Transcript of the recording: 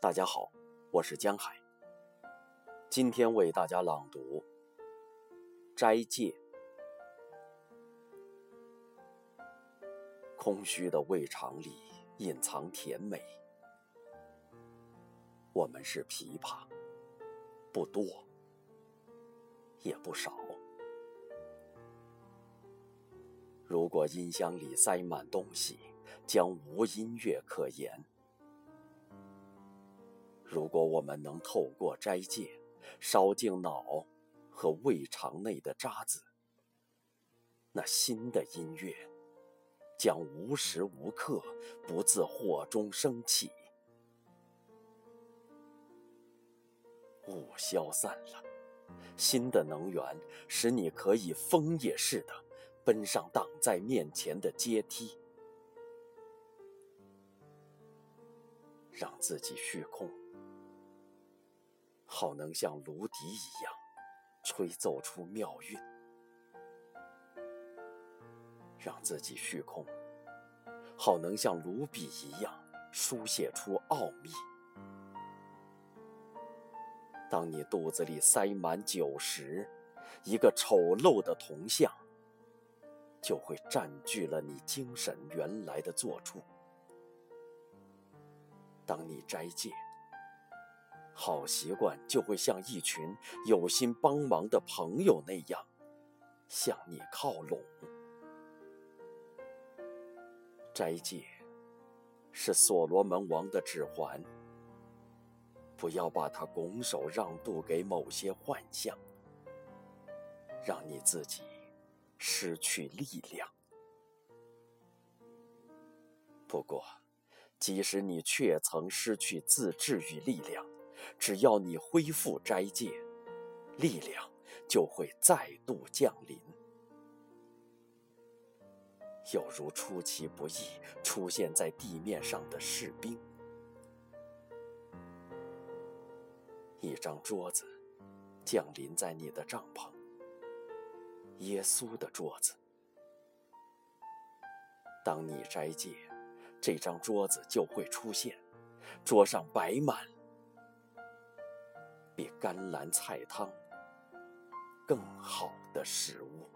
大家好，我是江海。今天为大家朗读《斋戒》。空虚的胃肠里隐藏甜美。我们是琵琶，不多，也不少。如果音箱里塞满东西，将无音乐可言。如果我们能透过斋戒，烧净脑和胃肠内的渣子，那新的音乐将无时无刻不自火中升起。雾消散了，新的能源使你可以风也似的奔上挡在面前的阶梯，让自己虚空。好能像芦笛一样，吹奏出妙韵，让自己虚空；好能像卢比一样，书写出奥秘。当你肚子里塞满酒时，一个丑陋的铜像，就会占据了你精神原来的坐处。当你斋戒。好习惯就会像一群有心帮忙的朋友那样向你靠拢。斋戒是所罗门王的指环，不要把它拱手让渡给某些幻象，让你自己失去力量。不过，即使你确曾失去自制与力量，只要你恢复斋戒，力量就会再度降临，有如出其不意出现在地面上的士兵。一张桌子降临在你的帐篷，耶稣的桌子。当你斋戒，这张桌子就会出现，桌上摆满。比甘蓝菜汤更好的食物。